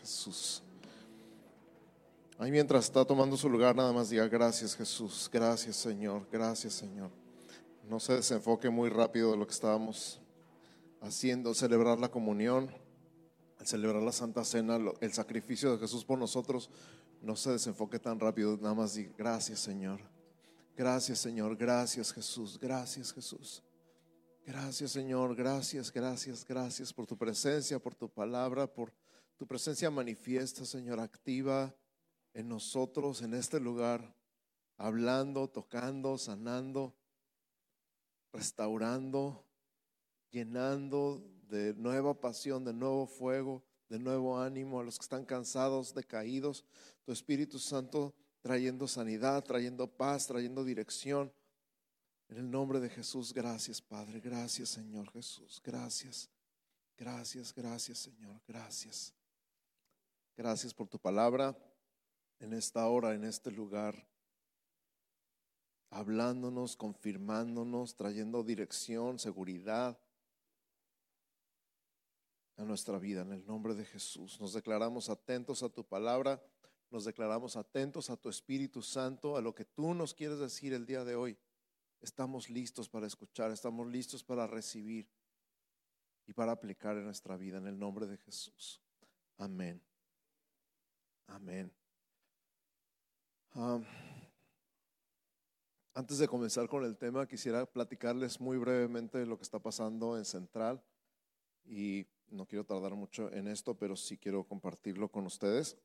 Jesús. Ahí mientras está tomando su lugar, nada más diga gracias Jesús, gracias Señor, gracias Señor. No se desenfoque muy rápido de lo que estábamos haciendo, celebrar la comunión, celebrar la Santa Cena, el sacrificio de Jesús por nosotros. No se desenfoque tan rápido, nada más diga gracias Señor, gracias Señor, gracias Jesús, gracias Jesús. Gracias Señor, gracias, gracias, gracias por tu presencia, por tu palabra, por tu presencia manifiesta, Señor, activa en nosotros, en este lugar, hablando, tocando, sanando, restaurando, llenando de nueva pasión, de nuevo fuego, de nuevo ánimo a los que están cansados, decaídos. Tu Espíritu Santo trayendo sanidad, trayendo paz, trayendo dirección. En el nombre de Jesús, gracias Padre, gracias Señor Jesús, gracias, gracias, gracias Señor, gracias. Gracias por tu palabra en esta hora, en este lugar, hablándonos, confirmándonos, trayendo dirección, seguridad a nuestra vida en el nombre de Jesús. Nos declaramos atentos a tu palabra, nos declaramos atentos a tu Espíritu Santo, a lo que tú nos quieres decir el día de hoy. Estamos listos para escuchar, estamos listos para recibir y para aplicar en nuestra vida en el nombre de Jesús. Amén. Amén. antes de comenzar con el tema, quisiera platicarles muy brevemente lo que está pasando en Central. Y no quiero tardar mucho en esto, pero sí quiero compartirlo con ustedes.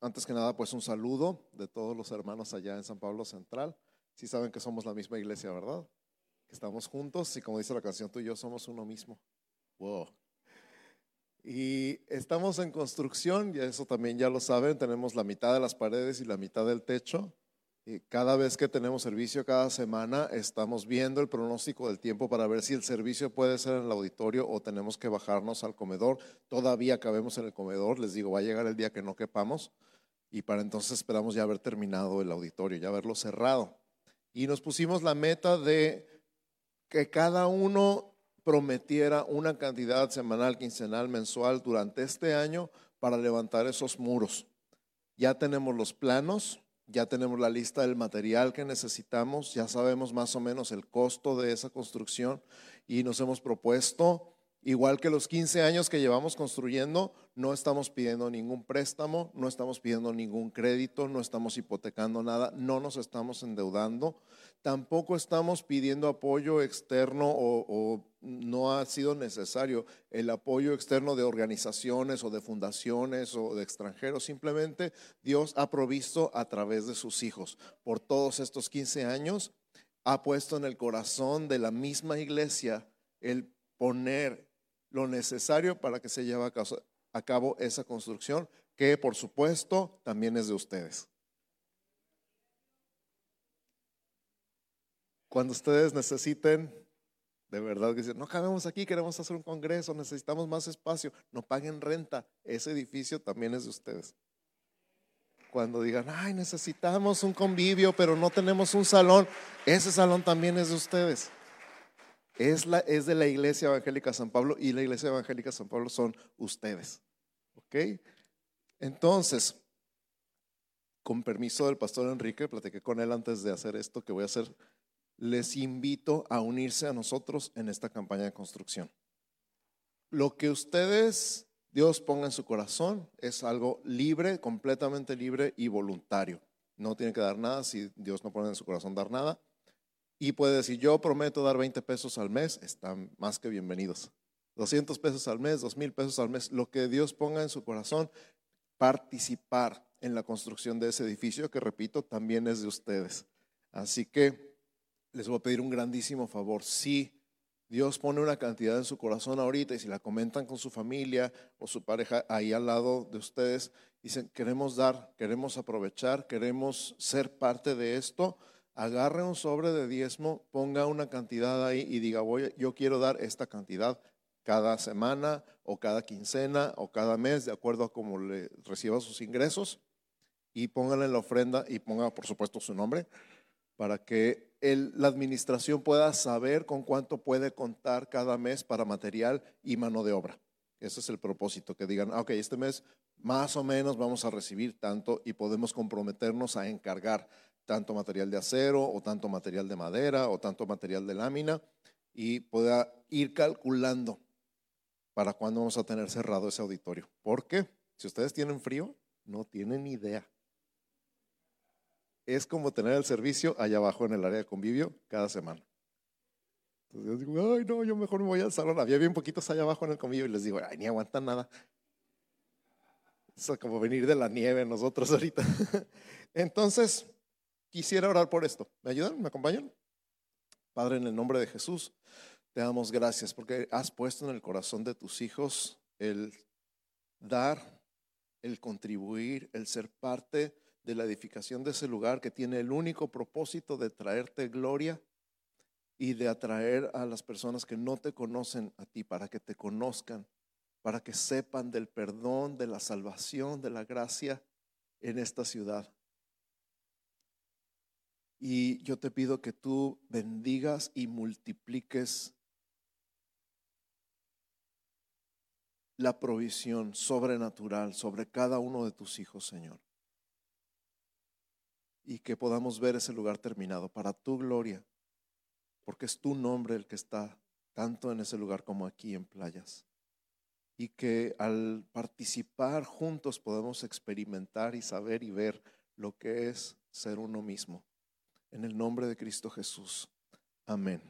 Antes que nada, pues un saludo de todos los hermanos allá en San Pablo Central. Sí saben que somos la misma iglesia, ¿verdad? Que estamos juntos y como dice la canción, tú y yo somos uno mismo. Wow. Y estamos en construcción, y eso también ya lo saben, tenemos la mitad de las paredes y la mitad del techo. Y cada vez que tenemos servicio, cada semana, estamos viendo el pronóstico del tiempo para ver si el servicio puede ser en el auditorio o tenemos que bajarnos al comedor. Todavía cabemos en el comedor, les digo, va a llegar el día que no quepamos y para entonces esperamos ya haber terminado el auditorio, ya haberlo cerrado. Y nos pusimos la meta de que cada uno prometiera una cantidad semanal, quincenal, mensual durante este año para levantar esos muros. Ya tenemos los planos, ya tenemos la lista del material que necesitamos, ya sabemos más o menos el costo de esa construcción y nos hemos propuesto, igual que los 15 años que llevamos construyendo, no estamos pidiendo ningún préstamo, no estamos pidiendo ningún crédito, no estamos hipotecando nada, no nos estamos endeudando, tampoco estamos pidiendo apoyo externo o, no ha sido necesario el apoyo externo de organizaciones o de fundaciones o de extranjeros. Simplemente Dios ha provisto a través de sus hijos. Por todos estos 15 años ha puesto en el corazón de la misma iglesia el poner lo necesario para que se lleve a cabo esa construcción, que por supuesto también es de ustedes. Cuando ustedes necesiten, de verdad que dicen, no cabemos aquí, queremos hacer un congreso, necesitamos más espacio, no paguen renta, ese edificio también es de ustedes. Cuando digan, ay, necesitamos un convivio, pero no tenemos un salón, ese salón también es de ustedes. Es, la, es de la Iglesia Evangélica San Pablo y la Iglesia Evangélica San Pablo son ustedes. ¿Ok? Entonces, con permiso del pastor Enrique, platiqué con él antes de hacer esto que voy a hacer les invito a unirse a nosotros en esta campaña de construcción. Lo que ustedes, Dios ponga en su corazón, es algo libre, completamente libre y voluntario. No tiene que dar nada si Dios no pone en su corazón dar nada. Y puede decir, yo prometo dar 20 pesos al mes, están más que bienvenidos. 200 pesos al mes, 2 mil pesos al mes, lo que Dios ponga en su corazón, participar en la construcción de ese edificio, que repito, también es de ustedes. Así que les voy a pedir un grandísimo favor. Si Dios pone una cantidad en su corazón ahorita y si la comentan con su familia o su pareja ahí al lado de ustedes, dicen, queremos dar, queremos aprovechar, queremos ser parte de esto, agarre un sobre de diezmo, ponga una cantidad ahí y diga, voy, yo quiero dar esta cantidad cada semana o cada quincena o cada mes, de acuerdo a cómo le reciba sus ingresos, y pónganle en la ofrenda y ponga, por supuesto, su nombre, para que la administración pueda saber con cuánto puede contar cada mes para material y mano de obra. Ese es el propósito, que digan, ah, ok, este mes más o menos vamos a recibir tanto y podemos comprometernos a encargar tanto material de acero o tanto material de madera o tanto material de lámina y pueda ir calculando para cuándo vamos a tener cerrado ese auditorio. Porque si ustedes tienen frío, no tienen idea. Es como tener el servicio allá abajo en el área de convivio cada semana. Entonces yo digo, ay, no, yo mejor me voy al salón. Había bien poquitos allá abajo en el convivio y les digo, ay, ni aguantan nada. Es como venir de la nieve nosotros ahorita. Entonces, quisiera orar por esto. ¿Me ayudan? ¿Me acompañan? Padre, en el nombre de Jesús, te damos gracias porque has puesto en el corazón de tus hijos el dar, el contribuir, el ser parte de la edificación de ese lugar que tiene el único propósito de traerte gloria y de atraer a las personas que no te conocen a ti para que te conozcan, para que sepan del perdón, de la salvación, de la gracia en esta ciudad. Y yo te pido que tú bendigas y multipliques la provisión sobrenatural sobre cada uno de tus hijos, Señor. Y que podamos ver ese lugar terminado para tu gloria porque es tu nombre el que está tanto en ese lugar como aquí en playas. Y que al participar juntos podemos experimentar y saber y ver lo que es ser uno mismo. En el nombre de Cristo Jesús. Amén.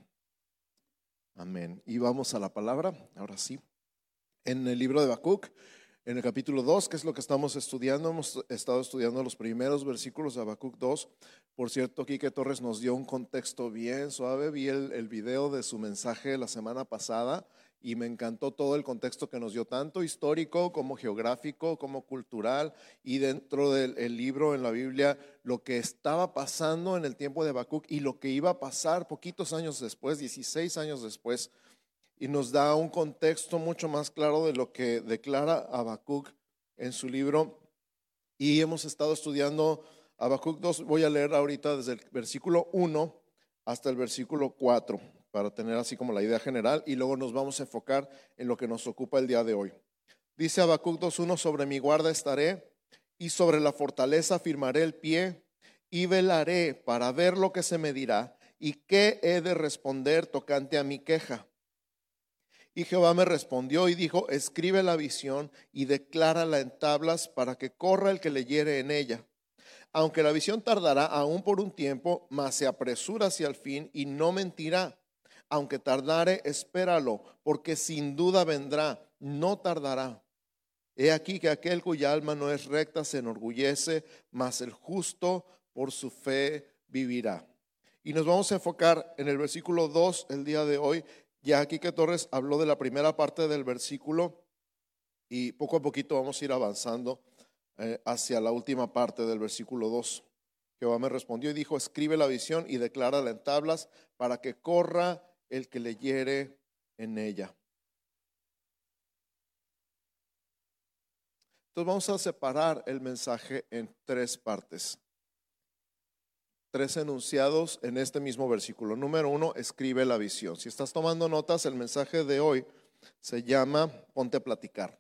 Amén. Y vamos a la palabra, ahora sí. En el libro de Habacuc, en el capítulo 2, que es lo que estamos estudiando. Hemos estado estudiando los primeros versículos de Habacuc 2. Por cierto, Quique Torres nos dio un contexto bien suave. Vi el, el video de su mensaje la semana pasada y me encantó todo el contexto que nos dio, tanto histórico como geográfico, como cultural, y dentro del libro en la Biblia, lo que estaba pasando en el tiempo de Habacuc y lo que iba a pasar poquitos años después, 16 años después y nos da un contexto mucho más claro de lo que declara Habacuc en su libro. Y hemos estado estudiando Habacuc 2, voy a leer ahorita desde el versículo 1 hasta el versículo 4 para tener así como la idea general y luego nos vamos a enfocar en lo que nos ocupa el día de hoy. Dice Habacuc 2.1, sobre mi guarda estaré y sobre la fortaleza firmaré el pie y velaré para ver lo que se me dirá y qué he de responder tocante a mi queja y Jehová me respondió y dijo, escribe la visión y declárala en tablas para que corra el que leyere en ella. Aunque la visión tardará aún por un tiempo, mas se apresura hacia el fin y no mentirá. Aunque tardare, espéralo, porque sin duda vendrá, no tardará. He aquí que aquel cuya alma no es recta se enorgullece, mas el justo por su fe vivirá. Y nos vamos a enfocar en el versículo 2 el día de hoy, ya aquí que Torres habló de la primera parte del versículo y poco a poquito vamos a ir avanzando eh, hacia la última parte del versículo 2. Jehová me respondió y dijo, escribe la visión y declárala en tablas para que corra el que leyere en ella. Entonces vamos a separar el mensaje en tres partes tres enunciados en este mismo versículo. Número uno, escribe la visión. Si estás tomando notas, el mensaje de hoy se llama Ponte a platicar.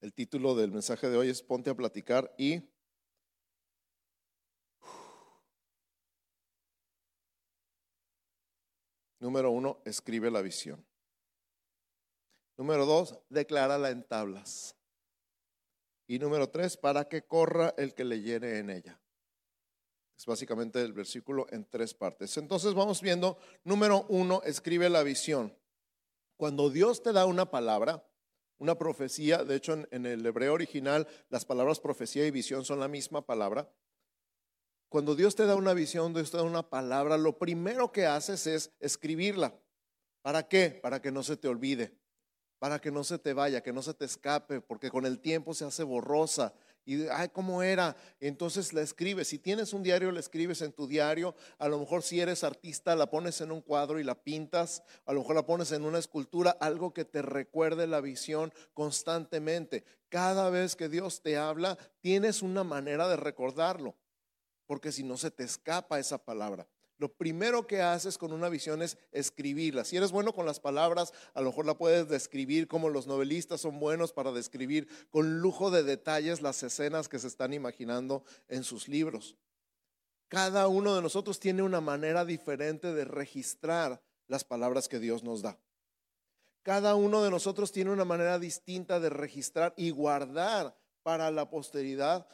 El título del mensaje de hoy es Ponte a platicar y Número uno, escribe la visión. Número dos, declárala en tablas. Y número tres, para que corra el que leyere en ella. Es básicamente el versículo en tres partes. Entonces vamos viendo, número uno, escribe la visión. Cuando Dios te da una palabra, una profecía, de hecho en, el hebreo original las palabras profecía y visión son la misma palabra. Cuando Dios te da una visión, Dios te da una palabra, lo primero que haces es escribirla. ¿Para qué? Para que no se te olvide, para que no se te vaya, que no se te escape, porque con el tiempo se hace borrosa, y, ay, ¿cómo era? Entonces la escribes. Si tienes un diario, la escribes en tu diario. A lo mejor si eres artista, la pones en un cuadro y la pintas. A lo mejor la pones en una escultura, algo que te recuerde la visión constantemente. Cada vez que Dios te habla, tienes una manera de recordarlo. Porque si no se te escapa esa palabra. Lo primero que haces con una visión es escribirla. Si eres bueno con las palabras, a lo mejor la puedes describir como los novelistas son buenos para describir con lujo de detalles las escenas que se están imaginando en sus libros. Cada uno de nosotros tiene una manera diferente de registrar las palabras que Dios nos da. Cada uno de nosotros tiene una manera distinta de registrar y guardar para la posteridad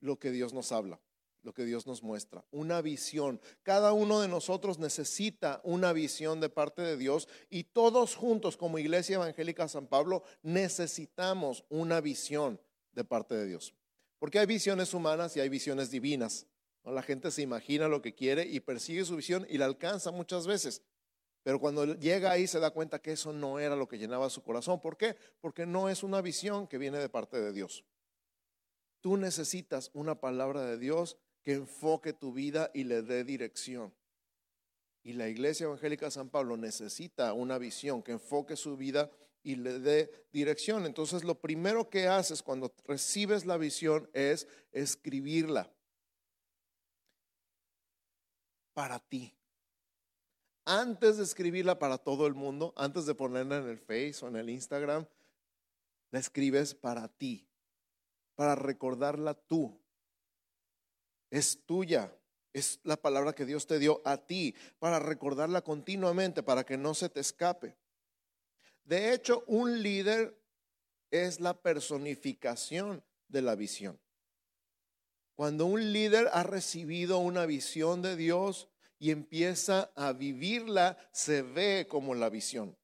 lo que Dios nos habla lo que Dios nos muestra, una visión. Cada uno de nosotros necesita una visión de parte de Dios y todos juntos como Iglesia Evangélica San Pablo necesitamos una visión de parte de Dios. Porque hay visiones humanas y hay visiones divinas. La gente se imagina lo que quiere y persigue su visión y la alcanza muchas veces. Pero cuando llega ahí se da cuenta que eso no era lo que llenaba su corazón. ¿Por qué? Porque no es una visión que viene de parte de Dios. Tú necesitas una palabra de Dios que enfoque tu vida y le dé dirección. Y la Iglesia Evangélica San Pablo necesita una visión que enfoque su vida y le dé dirección. Entonces lo primero que haces cuando recibes la visión es escribirla para ti. Antes de escribirla para todo el mundo, antes de ponerla en el Face o en el Instagram, la escribes para ti, para recordarla tú, es tuya. Es la palabra que Dios te dio a ti para recordarla continuamente, para que no se te escape. De hecho, un líder es la personificación de la visión. Cuando un líder ha recibido una visión de Dios y empieza a vivirla, se ve como la visión.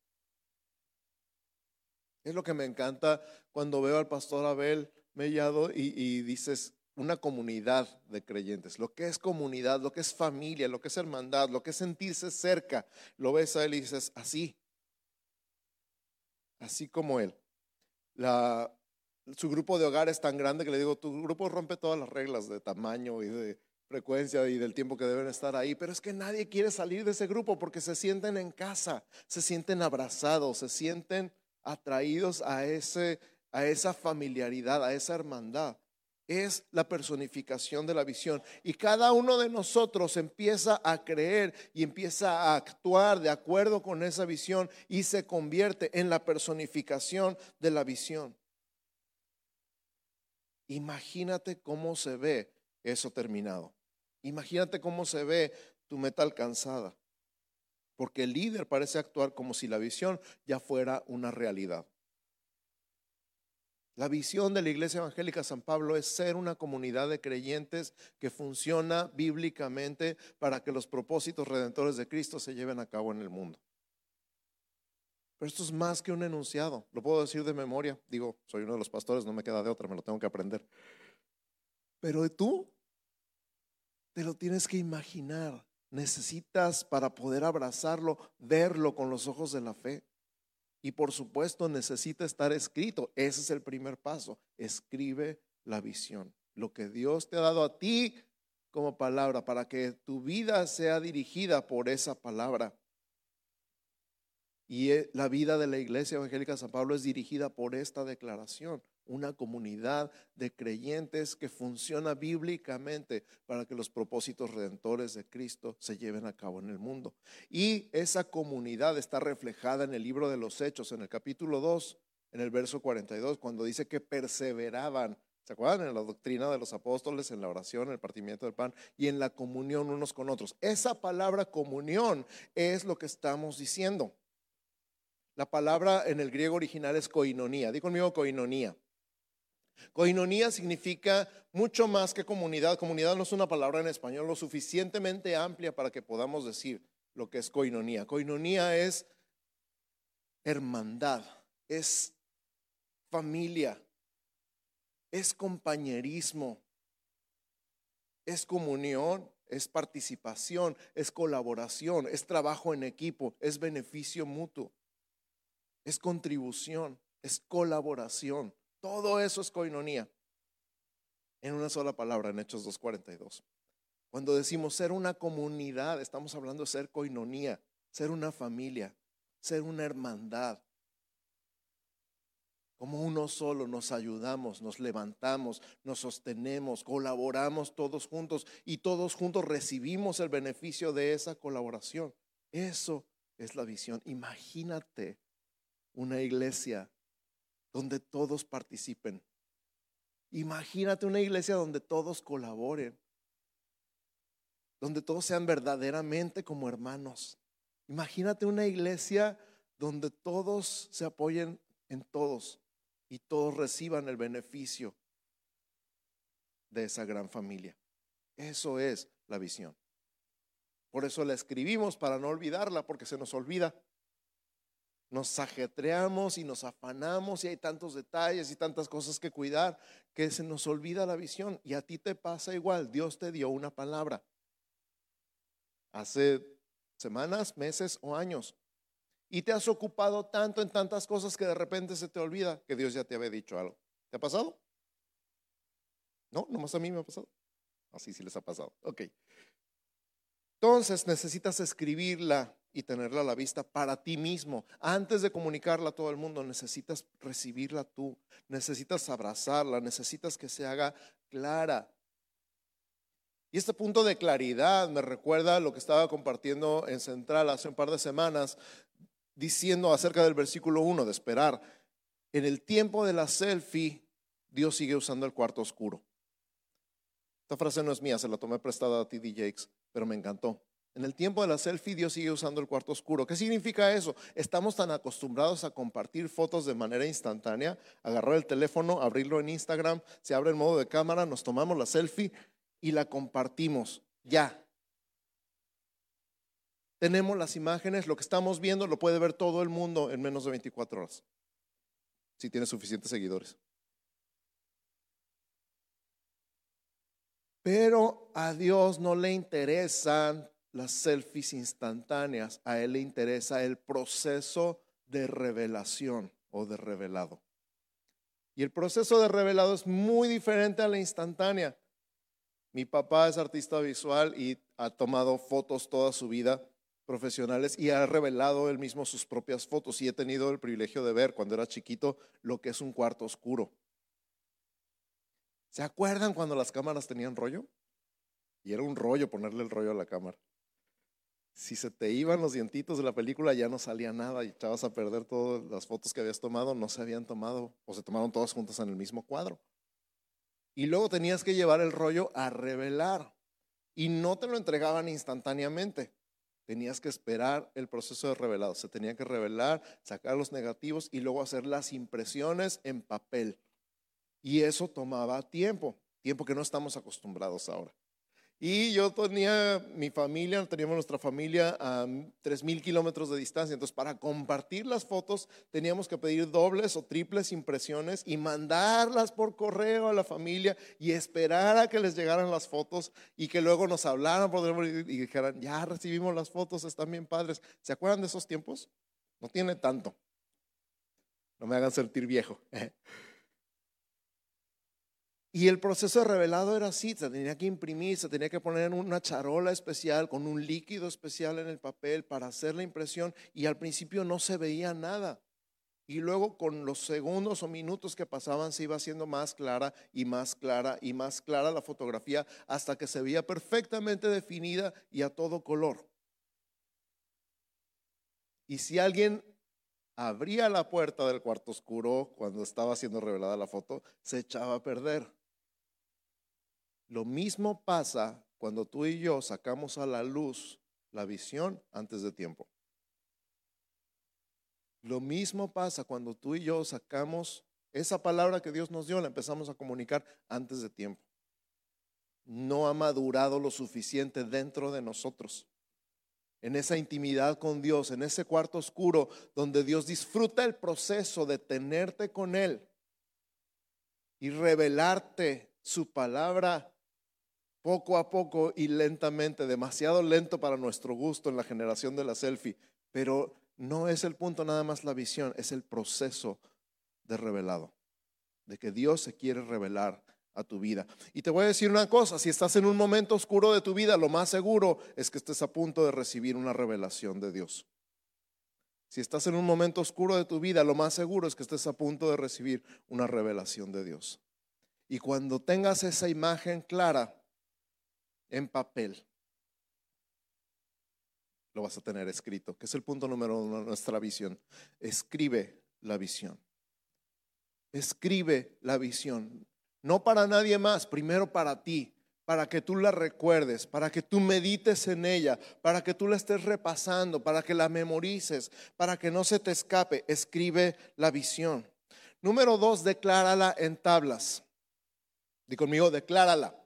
Es lo que me encanta cuando veo al pastor Abel Mellado y, y dices, una comunidad de creyentes, lo que es comunidad, lo que es familia, lo que es hermandad, lo que es sentirse cerca, lo ves a él y dices, así, así como él. Su grupo de hogar es tan grande que le digo, tu grupo rompe todas las reglas de tamaño y de frecuencia y del tiempo que deben estar ahí, pero es que nadie quiere salir de ese grupo porque se sienten en casa, se sienten abrazados, se sienten atraídos a, ese, a esa familiaridad, a esa hermandad es la personificación de la visión. Y cada uno de nosotros empieza a creer y empieza a actuar de acuerdo con esa visión y se convierte en la personificación de la visión. Imagínate cómo se ve eso terminado. Imagínate cómo se ve tu meta alcanzada. Porque el líder parece actuar como si la visión ya fuera una realidad. La visión de la Iglesia Evangélica San Pablo es ser una comunidad de creyentes que funciona bíblicamente para que los propósitos redentores de Cristo se lleven a cabo en el mundo. Pero esto es más que un enunciado, lo puedo decir de memoria. Digo, soy uno de los pastores, no me queda de otra, me lo tengo que aprender. Pero tú te lo tienes que imaginar. Necesitas para poder abrazarlo, verlo con los ojos de la fe. Y por supuesto necesita estar escrito. Ese es el primer paso. Escribe la visión. Lo que Dios te ha dado a ti como palabra para que tu vida sea dirigida por esa palabra. Y eh, la vida de la Iglesia Evangélica San Pablo es dirigida por esta declaración una comunidad de creyentes que funciona bíblicamente para que los propósitos redentores de Cristo se lleven a cabo en el mundo. Y esa comunidad está reflejada en el libro de los Hechos, en el capítulo 2, en el verso 42, cuando dice que perseveraban. ¿Se acuerdan? En la doctrina de los apóstoles, en la oración, en el partimiento del pan y en la comunión unos con otros. Esa palabra comunión es lo que estamos diciendo. La palabra en el griego original es koinonía. Di conmigo koinonía. Coinonía significa mucho más que comunidad. Comunidad no es una palabra en español lo suficientemente amplia para que podamos decir lo que es coinonía. Coinonía es hermandad, es familia, es compañerismo, es comunión, es participación, es colaboración, es trabajo en equipo, es beneficio mutuo, es contribución, es colaboración. Todo eso es coinonía. En una sola palabra, en Hechos 2.42. Cuando decimos ser una comunidad, estamos hablando de ser coinonía, ser una familia, ser una hermandad. como uno solo nos ayudamos, nos levantamos, nos sostenemos, colaboramos todos juntos y todos juntos recibimos el beneficio de esa colaboración. Eso es la visión. Imagínate una iglesia donde todos participen. Imagínate una iglesia donde todos colaboren, donde todos sean verdaderamente como hermanos. Imagínate una iglesia donde todos se apoyen en todos y todos reciban el beneficio de esa gran familia. Eso es la visión. Por eso la escribimos para no olvidarla, porque se nos olvida. Nos ajetreamos y nos afanamos y hay tantos detalles y tantas cosas que cuidar que se nos olvida la visión. Y a ti te pasa igual. Dios te dio una palabra. Hace semanas, meses o años. Y te has ocupado tanto en tantas cosas que de repente se te olvida que Dios ya te había dicho algo. ¿Te ha pasado? No, nomás a mí me ha pasado. Así sí les ha pasado. Ok. Entonces necesitas escribirla y tenerla a la vista para ti mismo. Antes de comunicarla a todo el mundo, necesitas recibirla tú. Necesitas abrazarla, necesitas que se haga clara. Y este punto de claridad me recuerda lo que estaba compartiendo en Central hace un par de semanas diciendo acerca del versículo 1 de esperar. En el tiempo de la selfie, Dios sigue usando el cuarto oscuro. Esta frase no es mía, se la tomé prestada a T.D. Jakes, pero me encantó. En el tiempo de la selfie, Dios sigue usando el cuarto oscuro. ¿Qué significa eso? Estamos tan acostumbrados a compartir fotos de manera instantánea, agarrar el teléfono, abrirlo en Instagram, se abre el modo de cámara, nos tomamos la selfie y la compartimos. Ya, tenemos las imágenes, lo que estamos viendo lo puede ver todo el mundo en menos de 24 horas, si tiene suficientes seguidores. Pero a Dios no le interesan las selfies instantáneas, a Él le interesa el proceso de revelación o de revelado. Y el proceso de revelado es muy diferente a la instantánea. Mi papá es artista visual y ha tomado fotos toda su vida profesionales y ha revelado él mismo sus propias fotos y he tenido el privilegio de ver cuando era chiquito lo que es un cuarto oscuro. ¿Se acuerdan cuando las cámaras tenían rollo? Y era un rollo ponerle el rollo a la cámara. Si se te iban los dientitos de la película ya no salía nada y echabas a perder todas las fotos que habías tomado, no se habían tomado o se tomaron todas juntas en el mismo cuadro. Y luego tenías que llevar el rollo a revelar y no te lo entregaban instantáneamente tenías que esperar el proceso de revelado. Se tenía que revelar, sacar los negativos y luego hacer las impresiones en papel. Y eso tomaba tiempo, tiempo que no estamos acostumbrados ahora. Y yo tenía mi familia, teníamos nuestra familia a tres mil kilómetros de distancia. Entonces, para compartir las fotos, teníamos que pedir dobles o triples impresiones y mandarlas por correo a la familia y esperar a que les llegaran las fotos y que luego nos hablaran y dijeran, ya recibimos las fotos, están bien padres. ¿Se acuerdan de esos tiempos? No tiene tanto. No me hagan sentir viejo. Y el proceso de revelado era así, se tenía que imprimir, se tenía que poner en una charola especial con un líquido especial en el papel para hacer la impresión y al principio no se veía nada. Y luego con los segundos o minutos que pasaban se iba haciendo más clara y más clara y más clara la fotografía hasta que se veía perfectamente definida y a todo color. Y si alguien abría la puerta del cuarto oscuro cuando estaba siendo revelada la foto, se echaba a perder. Lo mismo pasa cuando tú y yo sacamos a la luz la visión antes de tiempo. Lo mismo pasa cuando tú y yo sacamos esa palabra que Dios nos dio, la empezamos a comunicar antes de tiempo. No ha madurado lo suficiente dentro de nosotros. En esa intimidad con Dios, en ese cuarto oscuro donde Dios disfruta el proceso de tenerte con Él y revelarte su palabra poco a poco y lentamente, demasiado lento para nuestro gusto en la generación de la selfie, pero no es el punto nada más la visión, es el proceso de revelado, de que Dios se quiere revelar a tu vida. Y te voy a decir una cosa, si estás en un momento oscuro de tu vida, lo más seguro es que estés a punto de recibir una revelación de Dios. Si estás en un momento oscuro de tu vida, lo más seguro es que estés a punto de recibir una revelación de Dios. Y cuando tengas esa imagen clara en papel, lo vas a tener escrito, que es el punto número uno de nuestra visión. Escribe la visión. Escribe la visión. No para nadie más, primero para ti, para que tú la recuerdes, para que tú medites en ella, para que tú la estés repasando, para que la memorices, para que no se te escape. Escribe la visión. Número dos, declárala en tablas. Di conmigo, declárala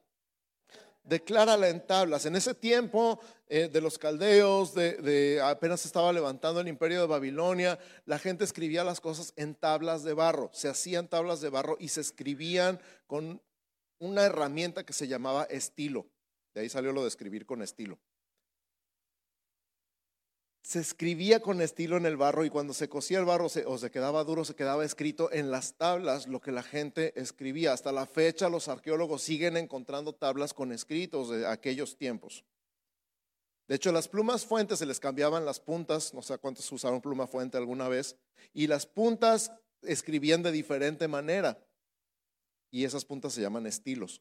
declárala en tablas. En ese tiempo eh, de los caldeos, de, apenas estaba levantando el imperio de Babilonia, la gente escribía las cosas en tablas de barro. Se hacían tablas de barro y se escribían con una herramienta que se llamaba estilo. De ahí salió lo de escribir con estilo se escribía con estilo en el barro y cuando se cosía el barro o se quedaba duro, se quedaba escrito en las tablas lo que la gente escribía. Hasta la fecha los arqueólogos siguen encontrando tablas con escritos de aquellos tiempos. De hecho, las plumas fuentes se les cambiaban las puntas, no sé cuántos usaron pluma fuente alguna vez, y las puntas escribían de diferente manera. Y esas puntas se llaman estilos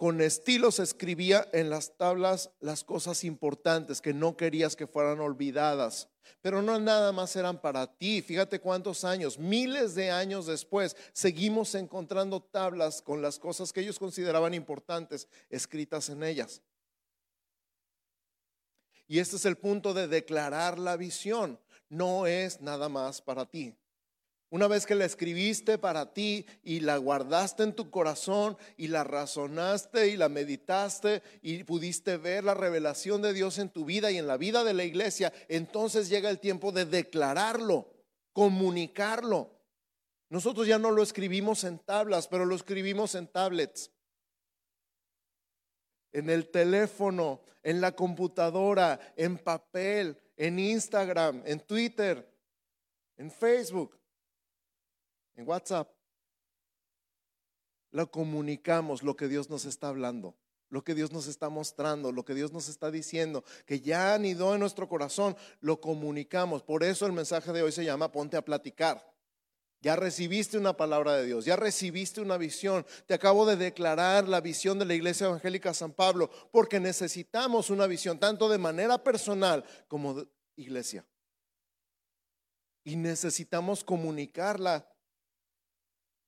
con estilo se escribía en las tablas las cosas importantes que no querías que fueran olvidadas. Pero no nada más eran para ti. Fíjate cuántos años, miles de años después, seguimos encontrando tablas con las cosas que ellos consideraban importantes escritas en ellas. Y este es el punto de declarar la visión. No es nada más para ti. Una vez que la escribiste para ti y la guardaste en tu corazón y la razonaste y la meditaste y pudiste ver la revelación de Dios en tu vida y en la vida de la iglesia, entonces llega el tiempo de declararlo, comunicarlo. Nosotros ya no lo escribimos en tablas, pero lo escribimos en tablets, en el teléfono, en la computadora, en papel, en Instagram, en Twitter, en Facebook en WhatsApp. Lo comunicamos, lo que Dios nos está hablando, lo que Dios nos está mostrando, lo que Dios nos está diciendo, que ya anidó en nuestro corazón, lo comunicamos. Por eso el mensaje de hoy se llama Ponte a platicar. Ya recibiste una palabra de Dios, ya recibiste una visión. Te acabo de declarar la visión de la Iglesia Evangélica San Pablo, porque necesitamos una visión, tanto de manera personal como de iglesia. Y necesitamos comunicarla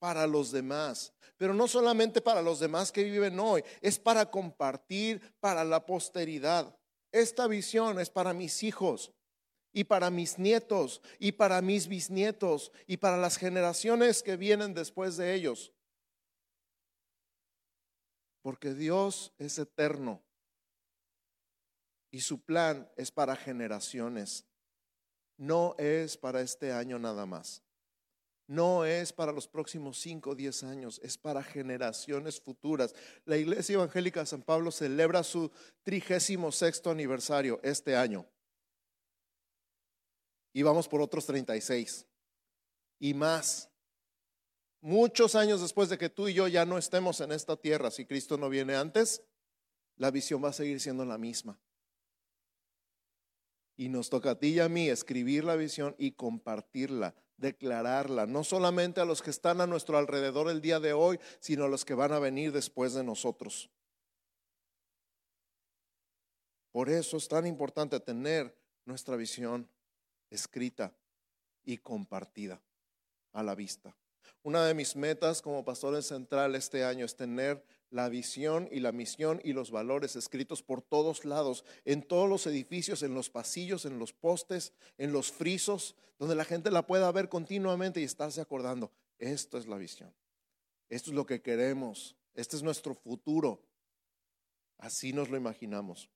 para los demás. Pero no solamente para los demás que viven hoy, es para compartir para la posteridad. Esta visión es para mis hijos y para mis nietos y para mis bisnietos y para las generaciones que vienen después de ellos. Porque Dios es eterno y su plan es para generaciones. No es para este año nada más no es para los próximos 5 o 10 años, es para generaciones futuras. La Iglesia Evangélica San Pablo celebra su trigésimo sexto aniversario este año. Y vamos por otros 36 y más. Muchos años después de que tú y yo ya no estemos en esta tierra, si Cristo no viene antes, la visión va a seguir siendo la misma. Y nos toca a ti y a mí escribir la visión y compartirla declararla, no solamente a los que están a nuestro alrededor el día de hoy, sino a los que van a venir después de nosotros. Por eso es tan importante tener nuestra visión escrita y compartida a la vista. Una de mis metas como pastor en central este año es tener la visión y la misión y los valores escritos por todos lados, en todos los edificios, en los pasillos, en los postes, en los frisos, donde la gente la pueda ver continuamente y estarse acordando. Esto es la visión. Esto es lo que queremos. Este es nuestro futuro. Así nos lo imaginamos.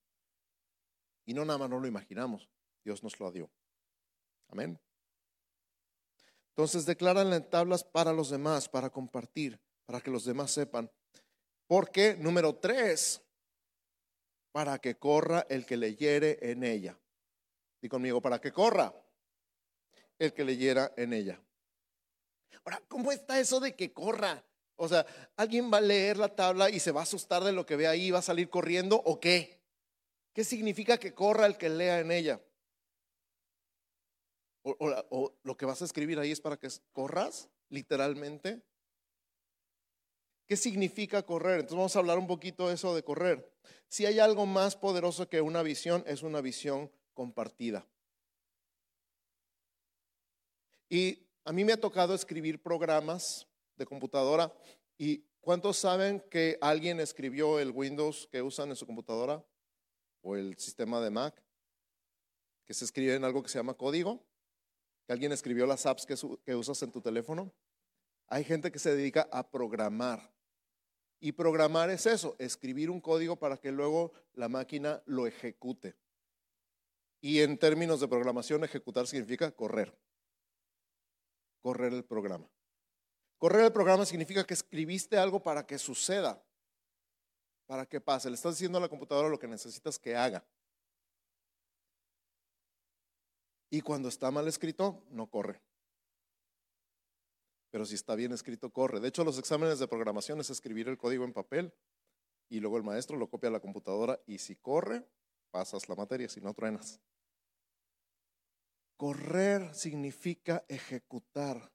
Y no nada más no lo imaginamos, Dios nos lo dio. Amén. Entonces declaran en tablas para los demás, para compartir, para que los demás sepan porque, número tres, para que corra el que leyere en ella. Di conmigo, para que corra el que leyera en ella. Ahora, ¿cómo está eso de que corra? O sea, ¿alguien va a leer la tabla y se va a asustar de lo que ve ahí y va a salir corriendo o qué? ¿Qué significa que corra el que lea en ella? o, lo que vas a escribir ahí es para que corras, literalmente. ¿Qué significa correr? Entonces vamos a hablar un poquito de eso de correr. Si hay algo más poderoso que una visión, es una visión compartida. Y a mí me ha tocado escribir programas de computadora y ¿cuántos saben que alguien escribió el Windows que usan en su computadora o el sistema de Mac? Que se escribe en algo que se llama código que alguien escribió las apps que, usas en tu teléfono. Hay gente que se dedica a programar. Y programar es eso, escribir un código para que luego la máquina lo ejecute. Y en términos de programación, ejecutar significa correr. Correr el programa. Correr el programa significa que escribiste algo para que suceda, para que pase. Le estás diciendo a la computadora lo que necesitas que haga. Y cuando está mal escrito, no corre. Pero si está bien escrito, corre. De hecho, los exámenes de programación es escribir el código en papel y luego el maestro lo copia a la computadora y si corre, pasas la materia, si no truenas. Correr significa ejecutar.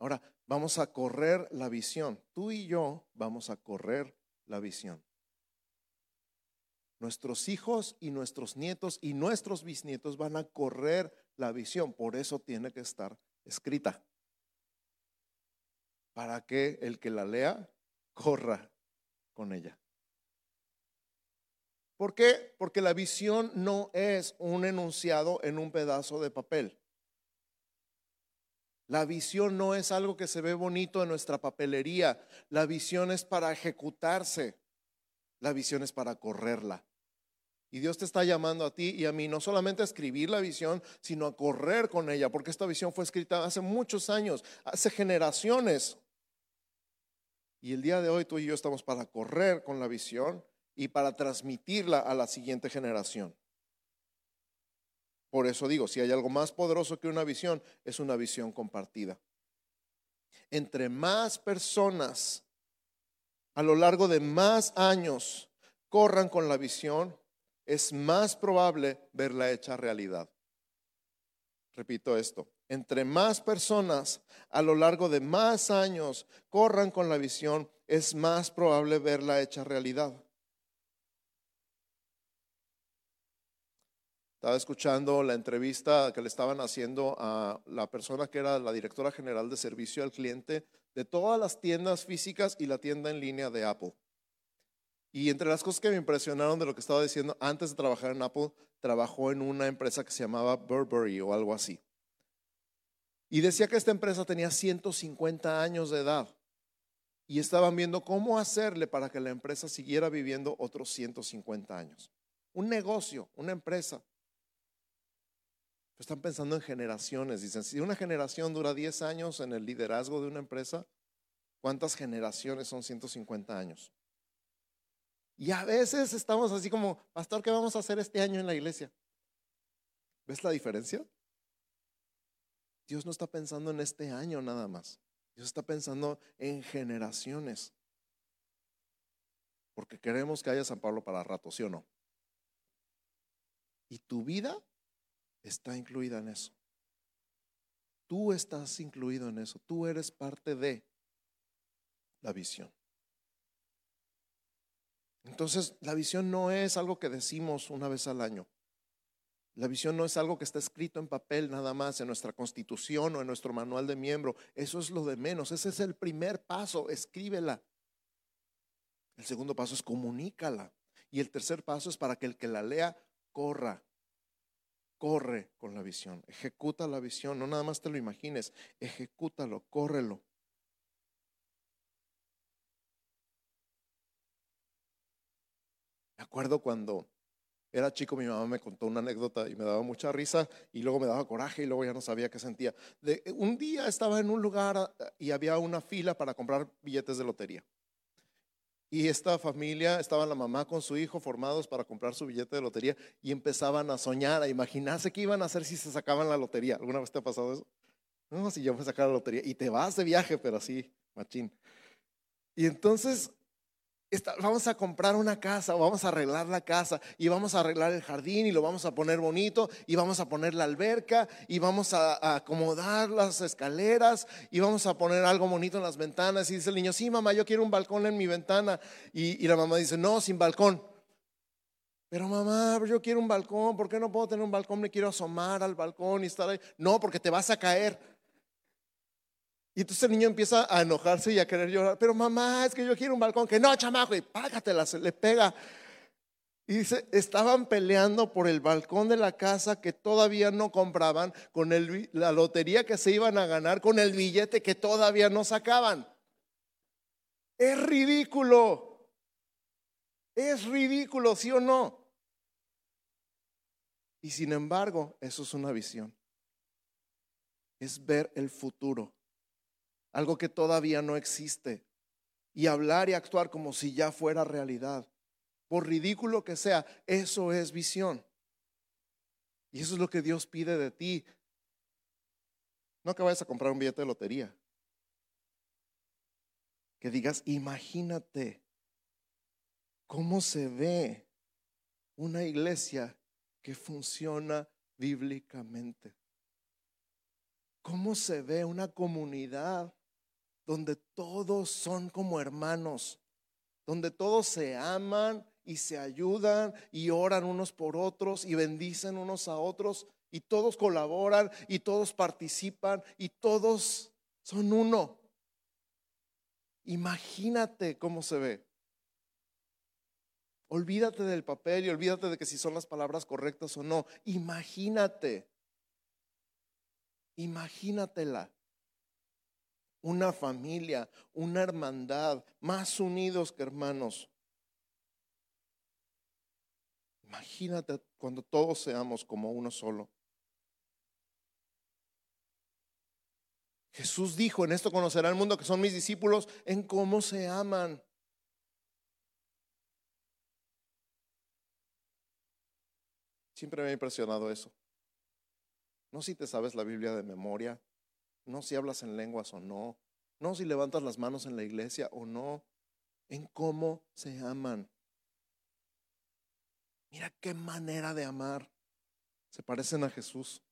Ahora, vamos a correr la visión. Tú y yo vamos a correr la visión. Nuestros hijos y nuestros nietos y nuestros bisnietos van a correr la visión. Por eso tiene que estar escrita. Para que el que la lea corra con ella. ¿Por qué? Porque la visión no es un enunciado en un pedazo de papel. La visión no es algo que se ve bonito en nuestra papelería. La visión es para ejecutarse. La visión es para correrla. Y Dios te está llamando a ti y a mí no solamente a escribir la visión, sino a correr con ella, porque esta visión fue escrita hace muchos años, hace generaciones. Y el día de hoy tú y yo estamos para correr con la visión y para transmitirla a la siguiente generación. Por eso digo, si hay algo más poderoso que una visión, es una visión compartida. Entre más personas a lo largo de más años corran con la visión, es más probable verla hecha realidad. Repito esto, entre más personas a lo largo de más años corran con la visión, es más probable verla hecha realidad. Estaba escuchando la entrevista que le estaban haciendo a la persona que era la directora general de servicio al cliente de todas las tiendas físicas y la tienda en línea de Apple. Y entre las cosas que me impresionaron de lo que estaba diciendo, antes de trabajar en Apple, trabajó en una empresa que se llamaba Burberry o algo así. Y decía que esta empresa tenía 150 años de edad. Y estaban viendo cómo hacerle para que la empresa siguiera viviendo otros 150 años. Un negocio, una empresa. Están pensando en generaciones. Dicen, si una generación dura 10 años en el liderazgo de una empresa, ¿cuántas generaciones son 150 años? Y a veces estamos así como, pastor, ¿qué vamos a hacer este año en la iglesia? ¿Ves la diferencia? Dios no está pensando en este año nada más. Dios está pensando en generaciones. Porque queremos que haya San Pablo para rato, ¿sí o no? Y tu vida está incluida en eso. Tú estás incluido en eso. Tú eres parte de la visión. Entonces, la visión no es algo que decimos una vez al año. La visión no es algo que está escrito en papel nada más, en nuestra constitución o en nuestro manual de miembro. Eso es lo de menos. Ese es el primer paso. Escríbela. El segundo paso es comunícala. Y el tercer paso es para que el que la lea corra. Corre con la visión. Ejecuta la visión. No nada más te lo imagines. Ejecútalo, córrelo. acuerdo cuando era chico, mi mamá me contó una anécdota y me daba mucha risa y luego me daba coraje y luego ya no sabía qué sentía. De, un día estaba en un lugar ah, y había una fila para comprar billetes de lotería. Y esta familia, estaba la mamá con su hijo formados para comprar su billete de lotería y empezaban a soñar, a imaginarse qué iban a hacer si se sacaban la lotería. ¿Alguna vez te ha pasado eso? No, si yo me sacara la lotería. Y te vas de viaje, pero así, machín. Y entonces vamos a comprar una casa, o vamos a arreglar la casa y vamos a arreglar el jardín y lo vamos a poner bonito y vamos a poner la alberca y vamos a, acomodar las escaleras y vamos a poner algo bonito en las ventanas. Y dice el niño, sí, mamá, yo quiero un balcón en mi ventana. Y, y la mamá dice, no, sin balcón. Pero mamá, yo quiero un balcón, ¿por qué no puedo tener un balcón? Me quiero asomar al balcón y estar ahí. No, porque te vas a caer. Y entonces el niño empieza a enojarse y a querer llorar. Pero mamá, es que yo quiero un balcón. Que no, chamaco, y págatela, se le pega. Y dice, estaban peleando por el balcón de la casa que todavía no compraban, con la lotería que se iban a ganar, con el billete que todavía no sacaban. Es ridículo. Es ridículo, ¿sí o no? Y sin embargo, eso es una visión. Es ver el futuro algo que todavía no existe, y hablar y actuar como si ya fuera realidad. Por ridículo que sea, eso es visión. Y eso es lo que Dios pide de ti. No que vayas a comprar un billete de lotería. Que digas, imagínate cómo se ve una iglesia que funciona bíblicamente. ¿Cómo se ve una comunidad donde todos son como hermanos, donde todos se aman y se ayudan y oran unos por otros y bendicen unos a otros y todos colaboran y todos participan y todos son uno. Imagínate cómo se ve. Olvídate del papel y olvídate de que si son las palabras correctas o no. Imagínate. Imagínatela una familia, una hermandad, más unidos que hermanos. Imagínate cuando todos seamos como uno solo. Jesús dijo, en esto conocerá el mundo que son mis discípulos, en cómo se aman. Siempre me ha impresionado eso. No si te sabes la Biblia de memoria, no si hablas en lenguas o no, no si levantas las manos en la iglesia o no, en cómo se aman. Mira qué manera de amar. Se parecen a Jesús.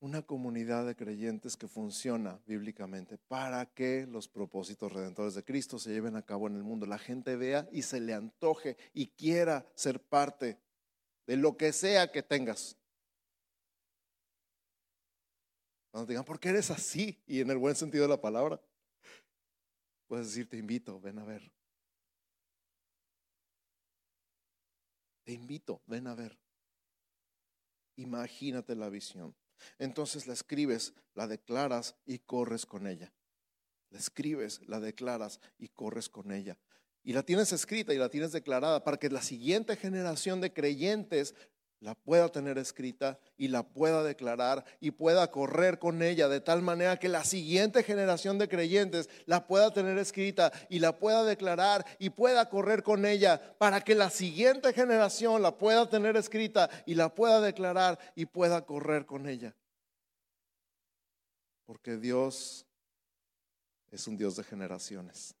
Una comunidad de creyentes que funciona bíblicamente para que los propósitos redentores de Cristo se lleven a cabo en el mundo. La gente vea y se le antoje y quiera ser parte de lo que sea que tengas. Cuando te digan, ¿por qué eres así? Y en el buen sentido de la palabra, puedes decir, te invito, ven a ver. Te invito, ven a ver. Imagínate la visión. Entonces la escribes, la declaras y corres con ella. La escribes, la declaras y corres con ella. Y la tienes escrita y la tienes declarada para que la siguiente generación de creyentes la pueda tener escrita y la pueda declarar y pueda correr con ella de tal manera que la siguiente generación de creyentes la pueda tener escrita y la pueda declarar y pueda correr con ella para que la siguiente generación la pueda tener escrita y la pueda declarar y pueda correr con ella. Porque Dios es un Dios de generaciones.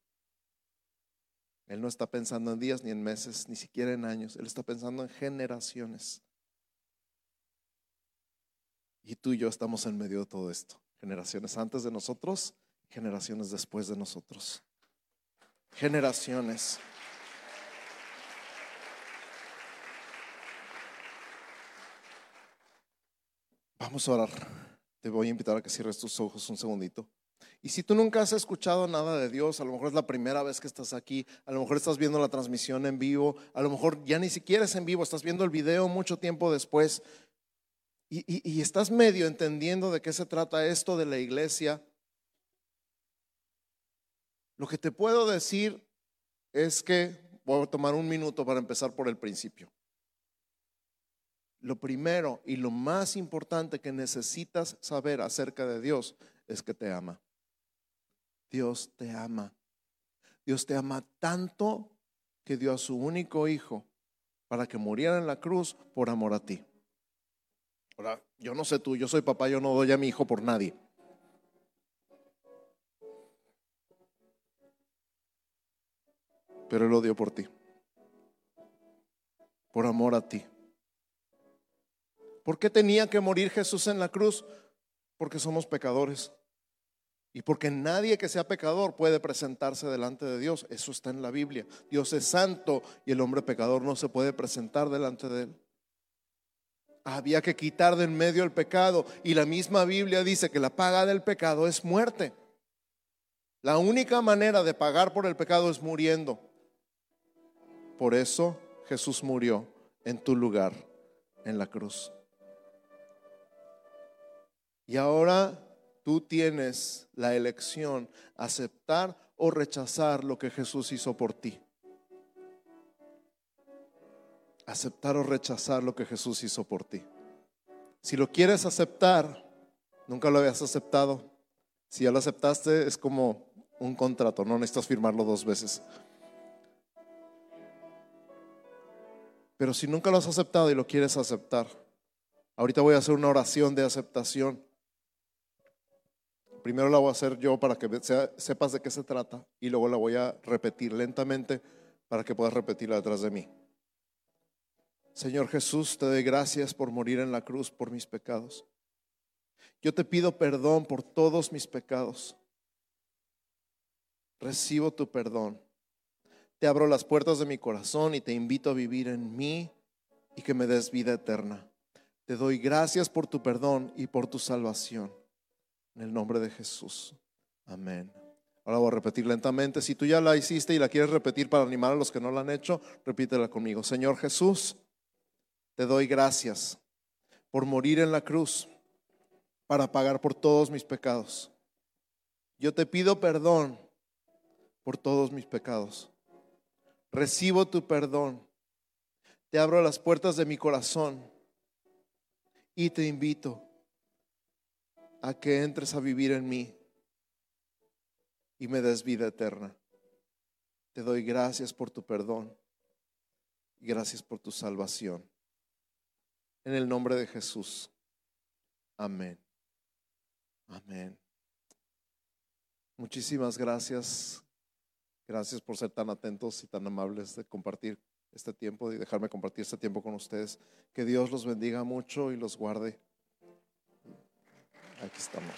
Él no está pensando en días ni en meses, ni siquiera en años. Él está pensando en generaciones. Y tú y yo estamos en medio de todo esto. Generaciones antes de nosotros, generaciones después de nosotros. Generaciones. Vamos a orar. Te voy a invitar a que cierres tus ojos un segundito. Y si tú nunca has escuchado nada de Dios, a lo mejor es la primera vez que estás aquí, a lo mejor estás viendo la transmisión en vivo, a lo mejor ya ni siquiera es en vivo, estás viendo el video mucho tiempo después, y, estás medio entendiendo de qué se trata esto de la iglesia, lo que te puedo decir es que voy a tomar un minuto para empezar por el principio. Lo primero y lo más importante que necesitas saber acerca de Dios es que te ama. Dios te ama. Dios te ama tanto que dio a su único hijo para que muriera en la cruz por amor a ti. Ahora, yo no sé tú, yo soy papá, yo no doy a mi hijo por nadie. pero Él lo dio por ti, por amor a ti. ¿Por qué tenía que morir Jesús en la cruz? Porque somos pecadores. Y porque nadie que sea pecador puede presentarse delante de Dios. Eso está en la Biblia. Dios es santo y el hombre pecador no se puede presentar delante de él. Había que quitar de en medio el pecado. Y la misma Biblia dice que la paga del pecado es muerte. La única manera de pagar por el pecado es muriendo. Por eso Jesús murió en tu lugar, en la cruz. Y ahora tú tienes la elección, aceptar o rechazar lo que Jesús hizo por ti. Aceptar o rechazar lo que Jesús hizo por ti. Si lo quieres aceptar, nunca lo habías aceptado. Si ya lo aceptaste, es como un contrato, no necesitas firmarlo dos veces. Pero si nunca lo has aceptado y lo quieres aceptar, ahorita voy a hacer una oración de aceptación primero la voy a hacer yo para que sepas de qué se trata y luego la voy a repetir lentamente para que puedas repetirla detrás de mí. Señor Jesús, te doy gracias por morir en la cruz por mis pecados. Yo te pido perdón por todos mis pecados. Recibo tu perdón. Te abro las puertas de mi corazón y te invito a vivir en mí y que me des vida eterna. Te doy gracias por tu perdón y por tu salvación. En el nombre de Jesús. Amén. Ahora voy a repetir lentamente. Si tú ya la hiciste y la quieres repetir para animar a los que no la han hecho, repítela conmigo. Señor Jesús, te doy gracias por morir en la cruz para pagar por todos mis pecados. Yo te pido perdón por todos mis pecados. Recibo tu perdón. Te abro las puertas de mi corazón y te invito a que entres a vivir en mí y me des vida eterna. Te doy gracias por tu perdón y gracias por tu salvación. En el nombre de Jesús. Amén. Amén. Muchísimas gracias. Gracias por ser tan atentos y tan amables de compartir este tiempo y dejarme compartir este tiempo con ustedes. Que Dios los bendiga mucho y los guarde. Aquí estamos.